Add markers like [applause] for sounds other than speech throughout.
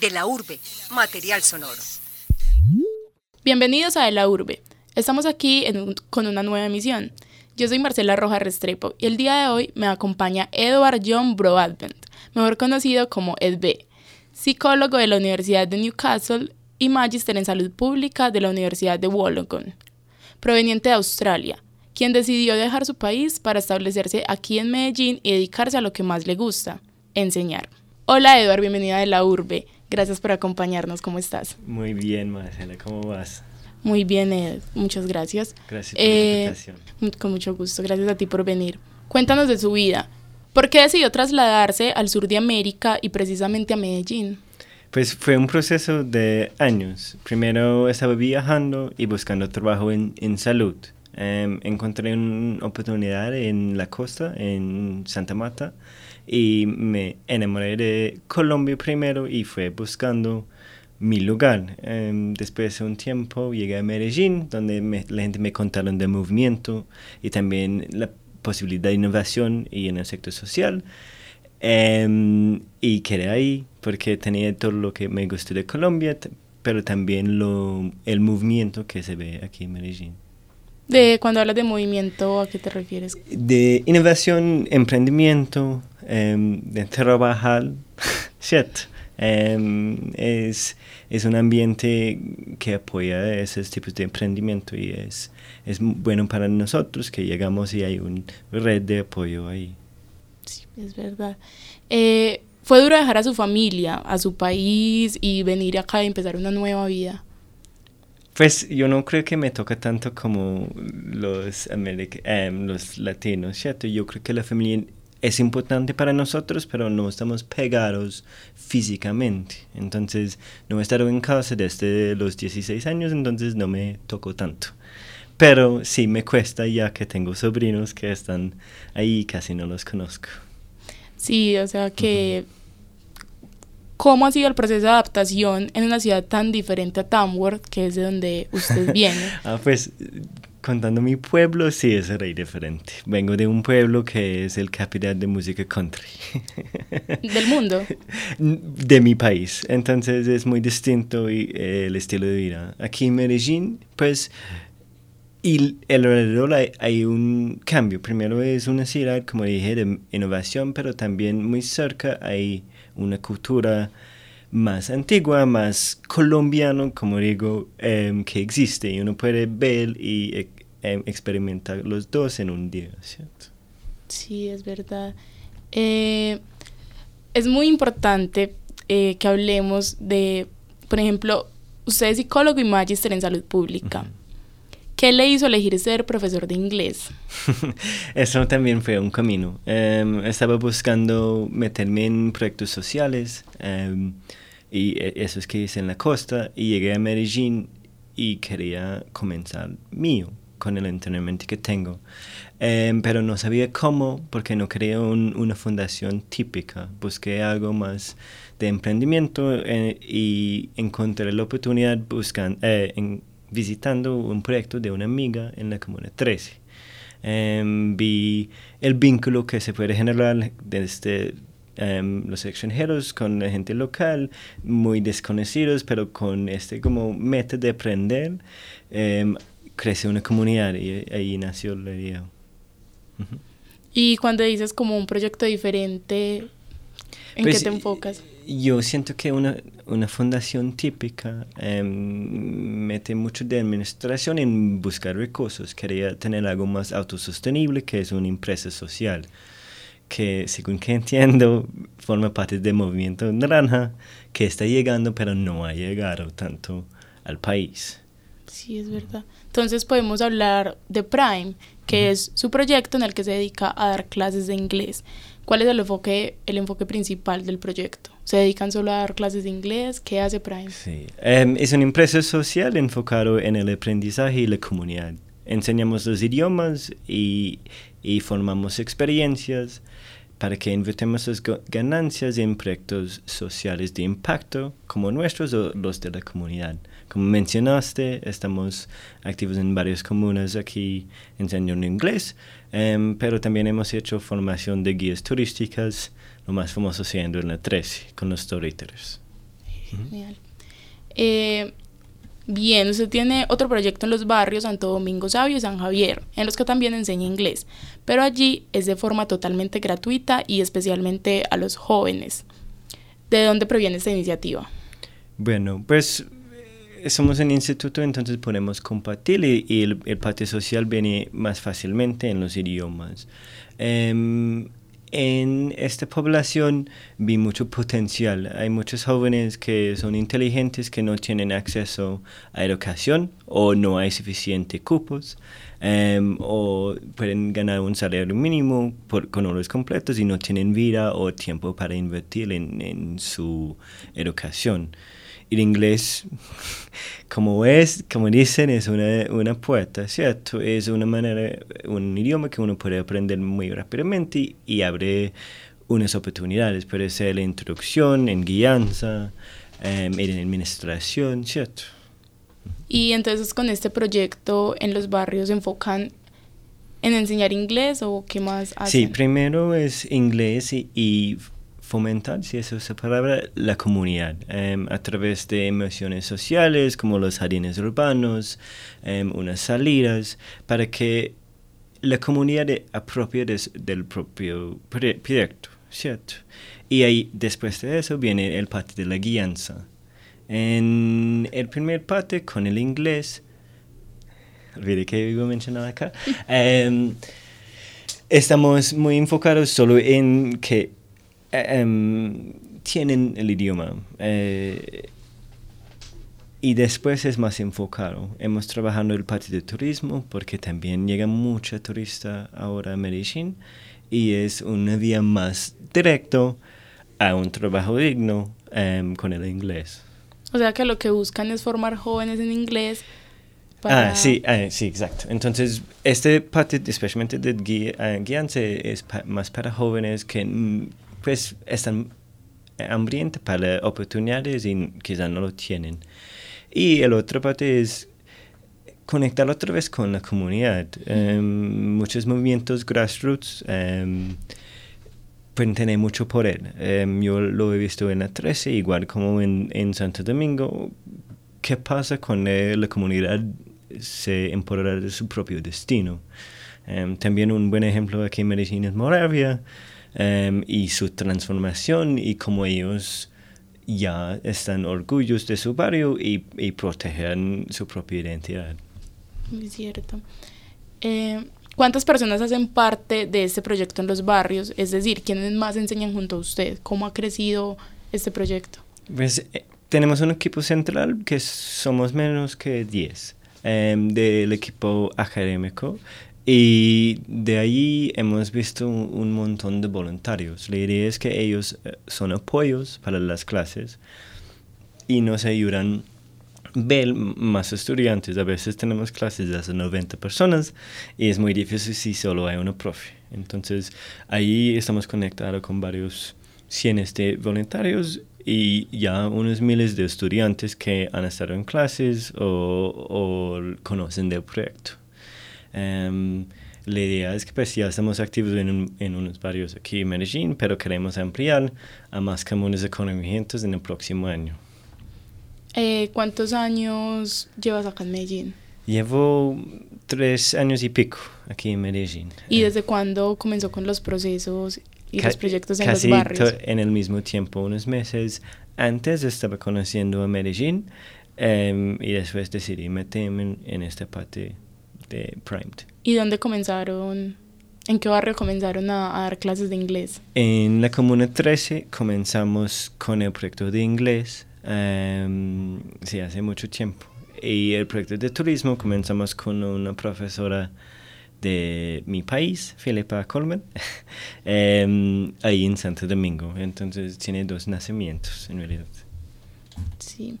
De la urbe, material sonoro. Bienvenidos a De la urbe. Estamos aquí con una nueva emisión. Yo soy Marcela Roja Restrepo y el día de hoy me acompaña Edward John Broadbent, mejor conocido como Ed B., psicólogo de la Universidad de Newcastle y magíster en salud pública de la Universidad de Wollongong, proveniente de Australia, quien decidió dejar su país para establecerse aquí en Medellín y dedicarse a lo que más le gusta, enseñar. Hola Edward, bienvenida de la urbe. Gracias por acompañarnos, ¿cómo estás? Muy bien, Marcela, ¿cómo vas? Muy bien, Ed, muchas gracias. Gracias por la eh, invitación. Con mucho gusto, gracias a ti por venir. Cuéntanos de su vida. ¿Por qué decidió trasladarse al sur de América y precisamente a Medellín? Pues fue un proceso de años. Primero estaba viajando y buscando trabajo en, en salud. Em, encontré una oportunidad en la costa, en Santa Marta, y me enamoré de Colombia primero y fue buscando mi lugar. Em, después de un tiempo llegué a Medellín, donde la gente me contaron del movimiento y también la posibilidad de innovación y en el sector social. Em, y quedé ahí porque tenía todo lo que me gustó de Colombia, pero también lo, el movimiento que se ve aquí en Medellín. De cuando hablas de movimiento, ¿a qué te refieres? De innovación, emprendimiento, em, de trabajar, ¿cierto? [laughs] Em, es, es un ambiente que apoya esos tipos de emprendimiento y es, es bueno para nosotros que llegamos y hay una red de apoyo ahí. Sí, es verdad. Eh, ¿Fue duro dejar a su familia, a su país y venir acá y empezar una nueva vida? Pues yo no creo que me toca tanto como los, em, los latinos, ¿cierto? Yo creo que la familia es importante para nosotros, pero no estamos pegados físicamente. Entonces, no he estado en casa desde los 16 años, entonces no me tocó tanto. Pero sí me cuesta ya que tengo sobrinos que están ahí y casi no los conozco. Sí, o sea que... ¿Cómo ha sido el proceso de adaptación en una ciudad tan diferente a Tamworth, que es de donde usted [laughs] viene? ah, pues contando mi pueblo, sí es rey diferente. Vengo de un pueblo que es el capital de música country. [laughs] ¿Del mundo? De mi país. Entonces es muy distinto y, el estilo de vida. Aquí en Medellín, pues, y alrededor hay, hay, un cambio. Primero es una ciudad, como dije, de innovación, pero también muy cerca hay una cultura más antigua, más colombiano, como digo, em, que existe. Y uno puede ver y Em, experimentar los dos en un día, ¿cierto? Sí, es verdad. Eh, es muy importante eh, que hablemos de, por ejemplo, usted es psicólogo y magíster en salud pública. ¿Qué le hizo elegir ser profesor de inglés? [laughs] Eso también fue un camino. Em, estaba buscando meterme en proyectos sociales em, y e, eso es que hice en la costa y llegué a Medellín y quería comenzar mío con el entrenamiento que tengo. Em, pero no sabía cómo porque no quería una fundación típica. Busqué algo más de emprendimiento eh, y encontré la oportunidad buscando, eh, en, visitando un proyecto de una amiga en la Comuna 13. Em, vi el vínculo que se puede generar desde em, los extranjeros con la gente local, muy desconocidos, pero con este como meta de aprender crece una comunidad y ahí nació la idea. Y cuando dices como un proyecto diferente, ¿en qué pues, te enfocas? Yo siento que una, una fundación típica em, mete mucho de administración en buscar recursos. Quería tener algo más autosostenible, que es una empresa social, que según que [laughs] entiendo forma parte del movimiento naranja, que está llegando, pero no ha llegado tanto al país. Sí, es verdad. Entonces podemos hablar de Prime, que es su proyecto en el que se dedica a dar clases de inglés. ¿Cuál es el enfoque, el enfoque principal del proyecto? ¿Se dedican solo a dar clases de inglés? ¿Qué hace Prime? Sí, em, es una empresa social enfocada en el aprendizaje y la comunidad. Enseñamos los idiomas y, y formamos experiencias para que invirtamos las ganancias en proyectos sociales de impacto como nuestros o los de la comunidad. Como mencionaste, estamos activos en varias comunas aquí enseñando inglés, em, pero también hemos hecho formación de guías turísticas, lo más famoso siendo en la 13, con los storytellers. Genial. Eh, bien, usted tiene otro proyecto en los barrios Santo Domingo Sabio y San Javier, en los que también enseña inglés, pero allí es de forma totalmente gratuita y especialmente a los jóvenes. ¿De dónde proviene esta iniciativa? Bueno, pues eh, somos un instituto, entonces podemos compartir y, el, el, parte social viene más fácilmente en los idiomas. Um, en esta población vi mucho potencial. Hay muchos jóvenes que son inteligentes que no tienen acceso a educación o no hay suficientes cupos um, o pueden ganar un salario mínimo por, con horas completos y no tienen vida o tiempo para invertir en su educación el inglés, como es, como dicen, es una, una puerta, ¿cierto? Es una manera, un idioma que uno puede aprender muy rápidamente y, abre unas oportunidades. Puede ser la introducción, en guianza, em, en administración, ¿cierto? Y entonces con este proyecto en los barrios se enfocan en enseñar inglés o qué más hacen? Sí, primero es inglés y, y fomentar, si es la palabra, la comunidad em, a través de emociones sociales como los jardines urbanos, em, unas salidas, para que la comunidad apropie del propio proyecto, ¿cierto? Y ahí, después de eso, viene el parte de la guianza. En el primer parte, con el inglés, olvidé que iba a mencionar acá, [laughs] em, estamos muy enfocados solo en que Em, tienen el idioma. Eh, y después es más enfocado. Hemos trabajado el parte de turismo porque también llega mucha turista ahora a Medellín y es una vía más directo a un trabajo digno em, con el inglés. O sea que lo que buscan es formar jóvenes en inglés. Para... Ah, sí, ah, sí, exacto. Entonces, este parte, especialmente de guianza, es más para jóvenes que pues están hambrientos para oportunidades y quizás no lo tienen. Y el otro parte es conectar otra vez con la comunidad. Em, muchos movimientos grassroots um, pueden tener mucho poder. Um, yo lo he visto en la 13, igual como en, en Santo Domingo. ¿Qué pasa cuando la comunidad se empodera de su propio destino? también un buen ejemplo aquí en Medellín es Moravia. Em, y su transformación y cómo ellos ya están orgullosos de su barrio y, y protegen su propia identidad. Es cierto. Eh, ¿Cuántas personas hacen parte de este proyecto en los barrios? Es decir, ¿quiénes más enseñan junto a usted? ¿Cómo ha crecido este proyecto? Pues eh, tenemos un equipo central que somos menos que 10 em, del equipo académico y de ahí hemos visto un, montón de voluntarios. La idea es que ellos eh, son apoyos para las clases y nos ayudan ver más estudiantes. A veces tenemos clases de hasta 90 personas y es muy difícil si solo hay una profe. Entonces ahí estamos conectados con varios cientos de voluntarios y ya unos miles de estudiantes que han estado en clases o, o conocen del proyecto. Um, la idea es que pues ya estamos activos en, en unos barrios aquí en Medellín, pero queremos ampliar a más comunes económicos en el próximo año. Eh, ¿Cuántos años llevas acá en Medellín? Llevo tres años y pico aquí en Medellín. ¿Y desde cuándo comenzó con los procesos y los proyectos en los barrios? en el mismo tiempo, unos meses antes estaba conociendo a Medellín um, y después decidí meterme en esta parte de Primed. ¿Y dónde comenzaron? ¿En qué barrio comenzaron a, dar clases de inglés? En la Comuna 13 comenzamos con el proyecto de inglés, um, sí, hace mucho tiempo. Y el proyecto de turismo comenzamos con una profesora de mi país, Filipa Colman, [laughs] em, ahí en Santo Domingo. Entonces tiene dos nacimientos en realidad. Sí.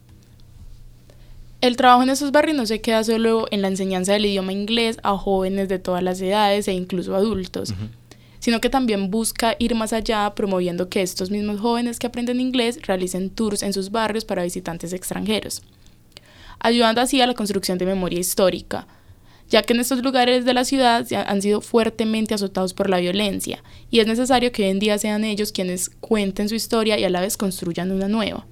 El trabajo en esos barrios no se queda solo en la enseñanza del idioma inglés a jóvenes de todas las edades e incluso adultos, sino que también busca ir más allá promoviendo que estos mismos jóvenes que aprenden inglés realicen tours en sus barrios para visitantes extranjeros, ayudando así a la construcción de memoria histórica, ya que en estos lugares de la ciudad han sido fuertemente azotados por la violencia y es necesario que hoy en día sean ellos quienes cuenten su historia y a la vez construyan una nueva.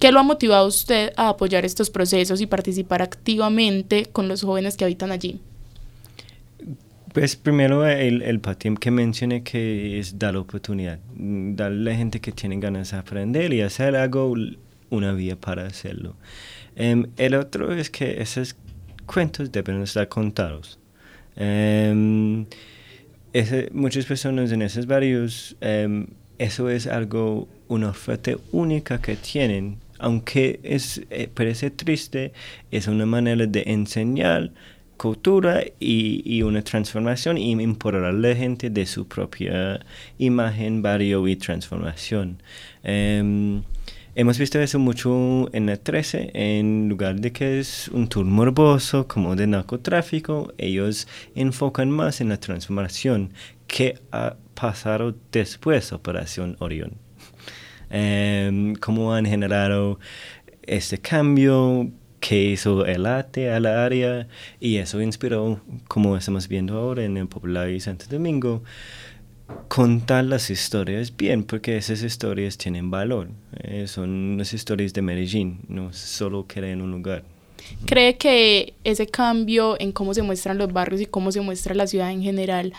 ¿Qué lo ha motivado usted a apoyar estos procesos y participar activamente con los jóvenes que habitan allí? Pues primero el, el patim que mencioné que es dar oportunidad, mm, darle a la gente que tiene ganas de aprender y hacer algo una vía para hacerlo. Em, el otro es que esos cuentos deben estar contados. Em, muchas personas en esos barrios, em, eso es algo, una oferta única que tienen, aunque es, eh, parece triste, es una manera de enseñar cultura y, una transformación y empoderar a la gente de su propia imagen, barrio y transformación. Em, hemos visto eso mucho en la 13, en lugar de que es un tour morboso como de narcotráfico, ellos enfocan más en la transformación que ha pasado después de Operación Orión. Em, cómo han generado este cambio, que hizo el arte a la área y eso inspiró, como estamos viendo ahora en el Popular y Santo Domingo, contar las historias bien, porque esas historias tienen valor. Eh, son las historias de Medellín, no solo queda en un lugar. ¿Cree que ese cambio en cómo se muestran los barrios y cómo se muestra la ciudad en general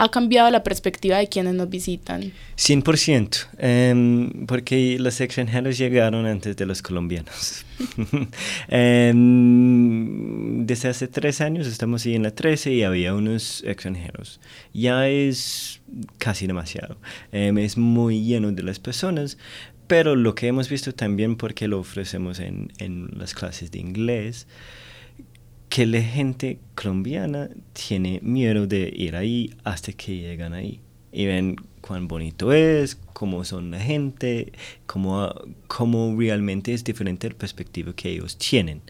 ha cambiado la perspectiva de quienes nos visitan. 100%, em, porque los extranjeros llegaron antes de los colombianos. [laughs] Em, desde hace tres años estamos ahí en la 13 y había unos extranjeros. Ya es casi demasiado. Em, es muy lleno de las personas, pero lo que hemos visto también porque lo ofrecemos en, en las clases de inglés, que la gente colombiana tiene miedo de ir ahí hasta que llegan ahí y ven cuán bonito es, cómo son la gente, cómo, cómo realmente es diferente la perspectiva que ellos tienen.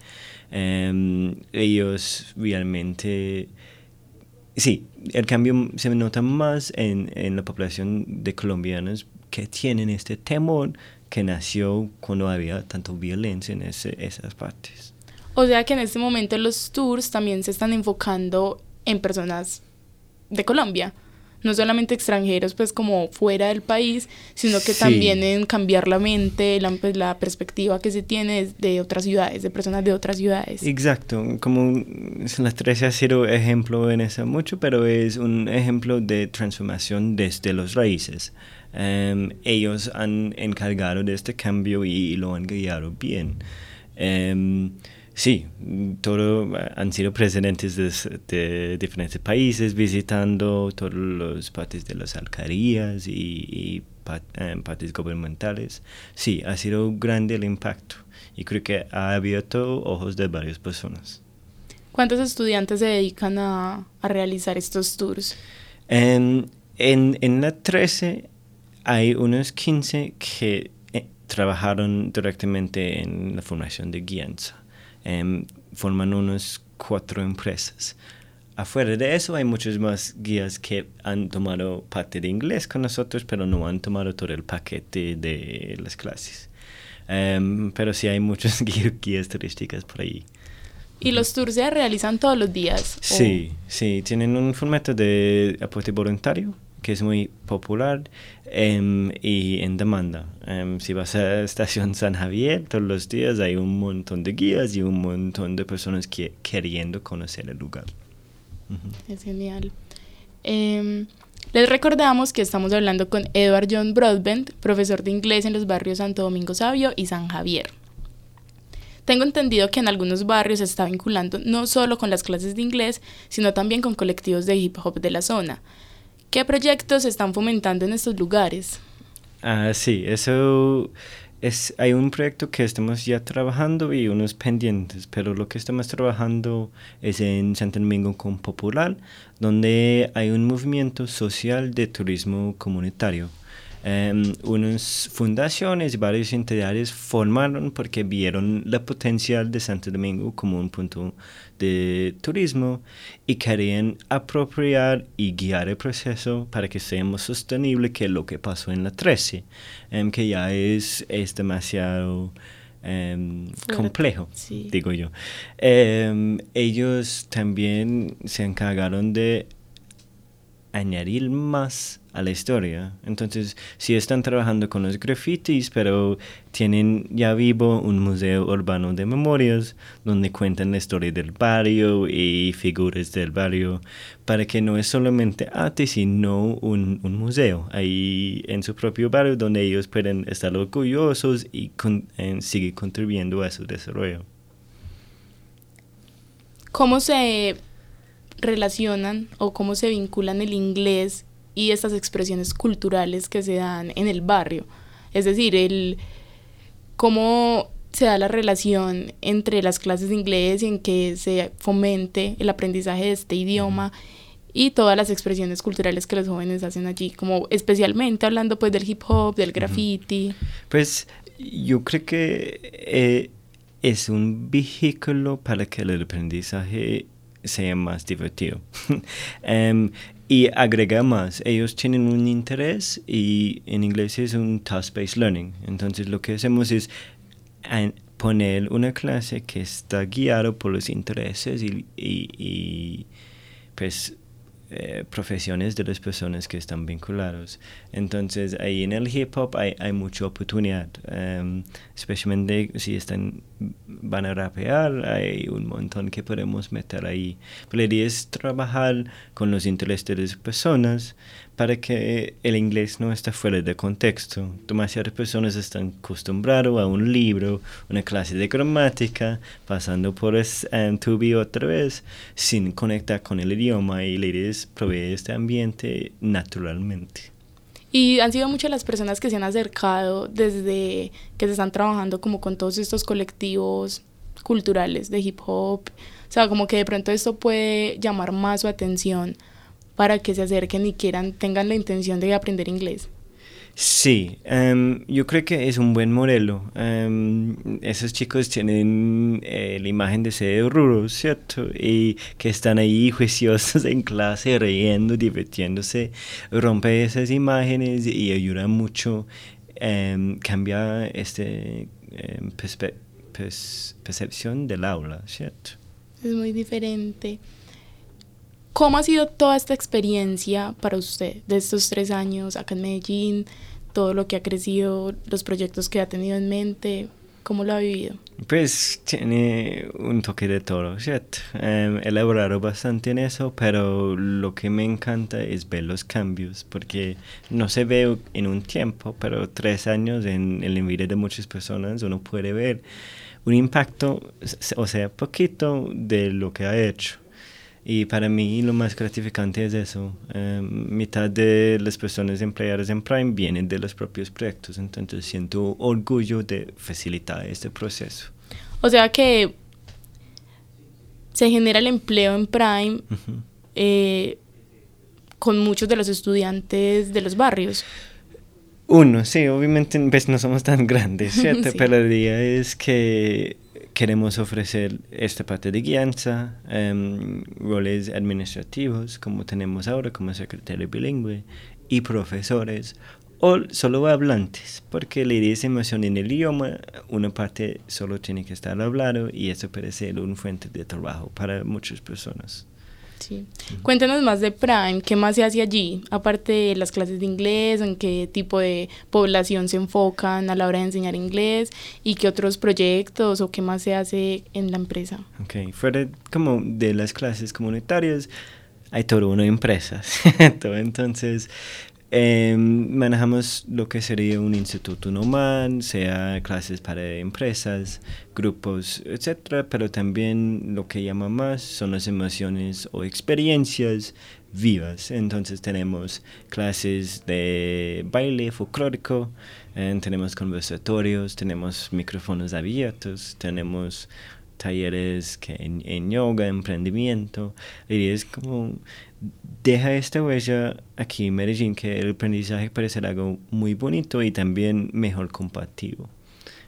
Em, ellos realmente, sí, el cambio se nota más en, en la población de colombianos que tienen este temor que nació cuando había tanto violencia en esas partes. O sea que en este momento los tours también se están enfocando en personas de Colombia, no solamente extranjeros, pues como fuera del país, sino que también en cambiar la mente, la, pues, la, perspectiva que se tiene de otras ciudades, de personas de otras ciudades. Exacto, como las tres ha sido ejemplo en eso mucho, pero es un ejemplo de transformación desde los raíces. Em, ellos han encargado de este cambio y, lo han guiado bien. Em, Sí, todo, han sido presidentes de, diferentes países visitando todos los partes de las alcaldías y, eh, partes gubernamentales. Sí, ha sido grande el impacto y creo que ha abierto ojos de varias personas. ¿Cuántos estudiantes se dedican a, realizar estos tours? En, en, la 13 hay unos 15 que eh, trabajaron directamente en la formación de guianza. Em, forman unas cuatro empresas. Afuera de eso hay muchos más guías que han tomado parte de inglés con nosotros, pero no han tomado todo el paquete de las clases. Em, pero sí hay muchas [laughs] guías turísticas por ahí. ¿Y los tours se realizan todos los días? Sí, sí, tienen un formato de aporte voluntario que es muy popular em, y en demanda. Em, si vas a [laughs] Estación San Javier, todos los días hay un montón de guías y un montón de personas que, queriendo conocer el lugar. Es genial. Em, les recordamos que estamos hablando con Edward John Broadbent, profesor de inglés en los barrios Santo Domingo Sabio y San Javier. Tengo entendido que en algunos barrios se está vinculando no solo con las clases de inglés, sino también con colectivos de hip hop de la zona. ¿Qué proyectos están fomentando en estos lugares? Ah, sí, eso es, hay un proyecto que estamos ya trabajando y unos pendientes, pero lo que estamos trabajando es en Santo Domingo con Popular, donde hay un movimiento social de turismo comunitario. Um, unas fundaciones y varias entidades formaron porque vieron la potencial de Santo Domingo como un punto de turismo y querían apropiar y guiar el proceso para que sea más sostenible que lo que pasó en la 13, em, que ya es, es demasiado em, complejo, digo yo. ellos también se encargaron de añadir más a la historia. Entonces, si están trabajando con los grafitis, pero tienen ya vivo un museo urbano de memorias donde cuentan la historia del barrio y figuras del barrio, para que no es solamente arte, sino un, un museo ahí en su propio barrio donde ellos pueden estar orgullosos y con, seguir contribuyendo a su desarrollo. ¿Cómo se relacionan o cómo se vinculan el inglés y estas expresiones culturales que se dan en el barrio. Es decir, el cómo se da la relación entre las clases de inglés y en que se fomente el aprendizaje de este idioma y todas las expresiones culturales que los jóvenes hacen allí, como especialmente hablando pues del hip hop, del graffiti. Pues yo creo que eh, es un vehículo para que el aprendizaje sea más divertido. um, [laughs] y agrega más. Ellos tienen un interés y en inglés es un task-based learning. Entonces lo que hacemos es poner una clase que está guiado por los intereses y, y, y pues eh, profesiones de las personas que están vinculados. Entonces, ahí en el hip hop hay, hay mucha oportunidad, um, especialmente si están, van a rapear, hay un montón que podemos meter ahí. Pero la idea es trabajar con los intereses de las personas para que el inglés no esté fuera de contexto. Demasiadas personas están acostumbradas a un libro, una clase de gramática, pasando por um, tubi otra vez, sin conectar con el idioma y la idea es proveer este ambiente naturalmente. Y han sido muchas las personas que se han acercado desde que se están trabajando como con todos estos colectivos culturales de hip hop. O sea, como que de pronto esto puede llamar más su atención para que se acerquen y quieran, tengan la intención de aprender inglés. Sí, em, yo creo que es un buen modelo. Um, esos chicos tienen eh, la imagen de ser rudos, ¿cierto? Y que están ahí juiciosos [laughs] en clase, riendo, divirtiéndose. Rompe esas imágenes y ayuda mucho a um, cambiar esta percepción del aula, ¿cierto? Es muy diferente. ¿Cómo ha sido toda esta experiencia para usted de estos tres años acá en Medellín? Todo lo que ha crecido, los proyectos que ha tenido en mente, ¿cómo lo ha vivido? Pues tiene un toque de todo, ¿cierto? Um, he elaborado bastante en eso, pero lo que me encanta es ver los cambios, porque no se ve en un tiempo, pero tres años en el vida de muchas personas uno puede ver un impacto, o sea, poquito de lo que ha hecho. Y para mí lo más gratificante es eso. Em, mitad de las personas empleadas en Prime vienen de los propios proyectos, entonces siento orgullo de facilitar este proceso. O sea que se genera el empleo en Prime eh, con muchos de los estudiantes de los barrios. Uno, sí, obviamente pues, no somos tan grandes, [laughs] ¿cierto? Pero la idea es que queremos ofrecer esta parte de guianza, em, roles administrativos, como tenemos ahora como secretario bilingüe, y profesores, o solo hablantes, porque la idea es emoción en el idioma, una parte solo tiene que estar hablado y eso puede ser una fuente de trabajo para muchas personas. Sí. Cuéntanos más de Prime, ¿qué más se hace allí? Aparte de las clases de inglés, ¿en qué tipo de población se enfocan a la hora de enseñar inglés? ¿Y qué otros proyectos o qué más se hace en la empresa? Ok, fuera como de las clases comunitarias, hay todo una empresa, [laughs] Entonces, eh, manejamos lo que sería un instituto normal, sea clases para empresas, grupos, etcétera, pero también lo que llama más son las emociones o experiencias vivas. Entonces tenemos clases de baile folclórico, eh, tenemos conversatorios, tenemos micrófonos abiertos, tenemos talleres que en, en yoga, emprendimiento. Y es como deja esta huella aquí en Medellín que el aprendizaje parece algo muy bonito y también mejor compatible.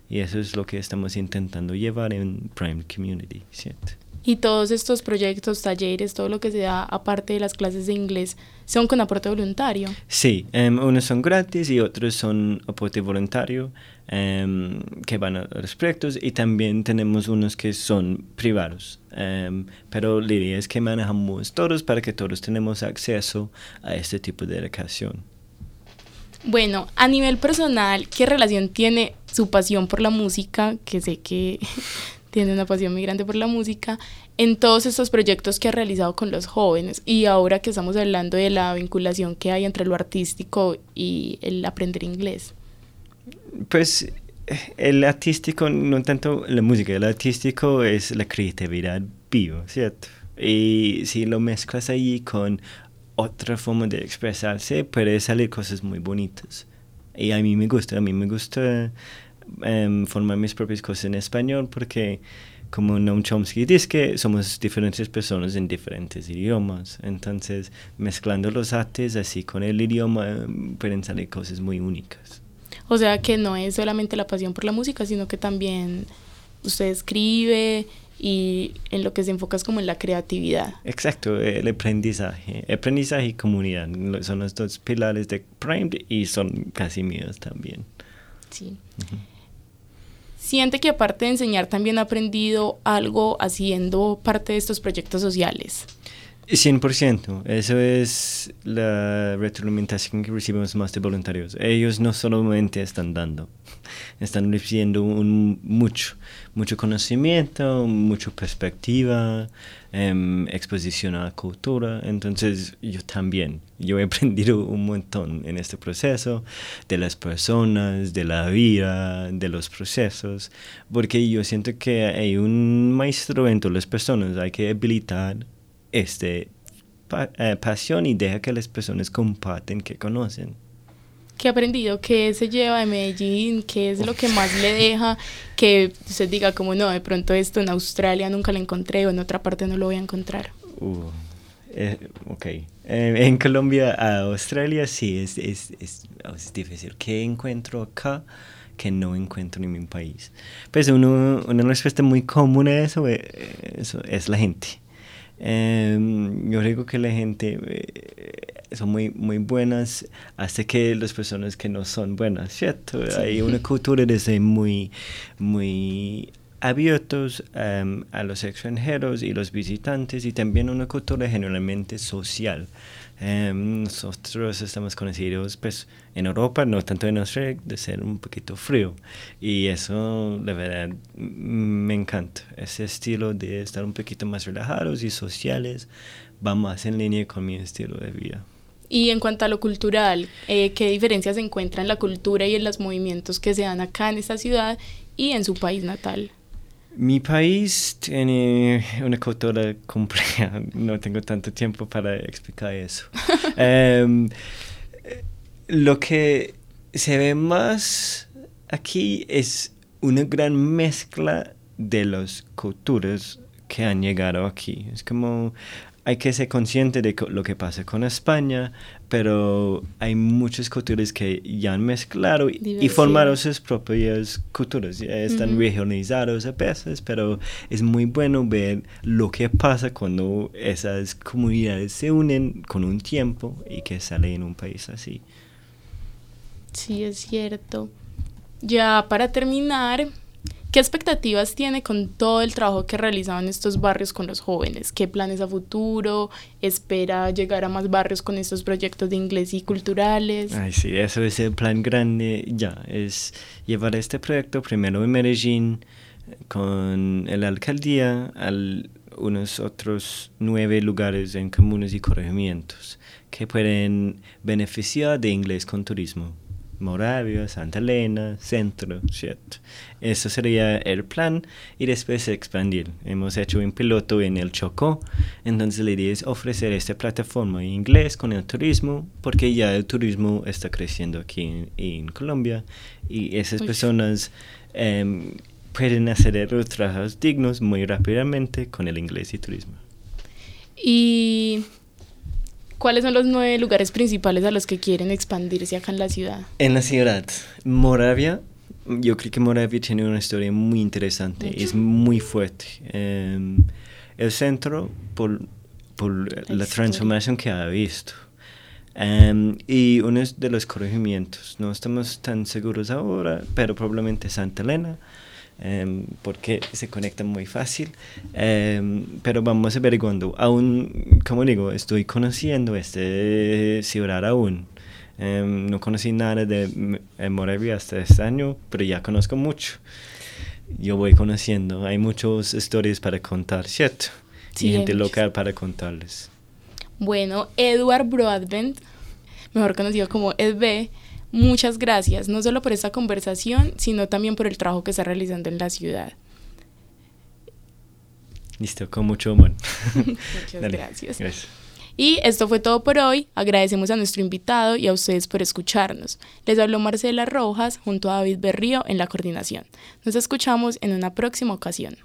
Y eso es lo que estamos intentando llevar en Prime Community, ¿cierto? Y todos estos proyectos, talleres, todo lo que se da aparte de las clases de inglés, son con aporte voluntario. Sí, um, unos son gratis y otros son aporte voluntario um, que van a los proyectos y también tenemos unos que son privados. Um, pero la idea es que manejamos todos para que todos tenemos acceso a este tipo de educación. Bueno, a nivel personal, ¿qué relación tiene su pasión por la música, que sé que tiene una pasión muy grande por la música, en todos estos proyectos que ha realizado con los jóvenes? Y ahora que estamos hablando de la vinculación que hay entre lo artístico y el aprender inglés. Pues el artístico, no tanto la música, el artístico es la creatividad viva, ¿cierto? Y si lo mezclas ahí con otra forma de expresarse, puede salir cosas muy bonitas. Y a mí me gusta, a mí me gusta em, formar mis propias cosas en español porque, como Noam Chomsky dice, que somos diferentes personas en diferentes idiomas. Entonces, mezclando los artes así con el idioma, pueden salir cosas muy únicas. O sea que no es solamente la pasión por la música, sino que también usted escribe, y en lo que se enfoca es como en la creatividad. Exacto, el aprendizaje. Aprendizaje y comunidad son los dos pilares de Prime y son casi míos también. Sí. Siente que aparte de enseñar también ha aprendido algo haciendo parte de estos proyectos sociales. 100%. Eso es la retroalimentación que recibimos más de voluntarios. Ellos no solamente están dando, están recibiendo un, mucho, mucho conocimiento, mucha perspectiva, em, exposición a la cultura. Entonces yo también, yo he aprendido un montón en este proceso de las personas, de la vida, de los procesos, porque yo siento que hay un maestro en todas las personas, hay que habilitar este, eh, pasión y deja que las personas comparten que conocen. ¿Qué ha aprendido? ¿Qué se lleva de Medellín? ¿Qué es lo que más le deja? Que usted diga como no, de pronto esto en Australia nunca lo encontré o en otra parte no lo voy a encontrar. Uh, eh, ok. Eh, en Colombia a Australia sí es, es, es, es, difícil. ¿Qué encuentro acá que no encuentro en mi país? Pues uno, una respuesta muy común a eso, eso es la gente. Em, yo digo que la gente eh, son muy, muy buenas hasta que las personas que no son buenas, ¿cierto? Hay una cultura desde muy, muy abiertos em, a los extranjeros y los visitantes y también una cultura generalmente social. Em, nosotros estamos conocidos pues, en Europa, no tanto en Australia, de ser un poquito frío. Y eso, de verdad, me encanta. Ese estilo de estar un poquito más relajados y sociales va más en línea con mi estilo de vida. Y en cuanto a lo cultural, eh, ¿qué diferencias se encuentran en la cultura y en los movimientos que se dan acá en esta ciudad y en su país natal? Mi país tiene una cultura compleja, [laughs] no tengo tanto tiempo para explicar eso. [laughs] Em, lo que se ve más aquí es una gran mezcla de las culturas que han llegado aquí. Es como hay que ser consciente de lo que pasa con España, pero hay muchas culturas que ya han mezclado y, formaron sus propias culturas. están regionalizados a veces, pero es muy bueno ver lo que pasa cuando esas comunidades se unen con un tiempo y que sale en un país así. Sí, es cierto. Ya para terminar, ¿Qué expectativas tiene con todo el trabajo que en estos barrios con los jóvenes? ¿Qué planes a futuro? ¿Espera llegar a más barrios con estos proyectos de inglés y culturales? Ay, sí, eso es el plan grande ya, es llevar este proyecto primero en Medellín con la alcaldía a unos otros nueve lugares en comunes y corregimientos que pueden beneficiar de inglés con turismo. Moravia, Santa Elena, Centro, ¿cierto? Eso sería el plan y después expandir. Hemos hecho un piloto en el Chocó, entonces la idea es ofrecer esta plataforma en inglés con el turismo, porque ya el turismo está creciendo aquí en, Colombia y esas personas em, pueden hacer los trabajos dignos muy rápidamente con el inglés y turismo. Y ¿Cuáles son los nueve lugares principales a los que quieren expandirse acá en la ciudad? En la ciudad, Moravia. Yo creo que Moravia tiene una historia muy interesante, es muy fuerte. Em, el centro, por, por la, transformación que ha visto. Um, y uno de los corregimientos, no estamos tan seguros ahora, pero probablemente Santa Elena, Em, porque se conectan muy fácil. Em, pero vamos averiguando. Aún, como digo, estoy conociendo este ciudad aún. Em, no conocí nada de Moravia hasta este año, pero ya conozco mucho. Yo voy conociendo. Hay muchas historias para contar, ¿cierto? Sí, y gente local para contarles. Bueno, Edward Broadbent, mejor conocido como Ed muchas gracias, no solo por esta conversación, sino también por el trabajo que está realizando en la ciudad. Listo, con mucho amor. [laughs] [laughs] Muchas Dale, gracias. gracias. Y esto fue todo por hoy. Agradecemos a nuestro invitado y a ustedes por escucharnos. Les habló Marcela Rojas junto a David Berrío en la coordinación. Nos escuchamos en una próxima ocasión.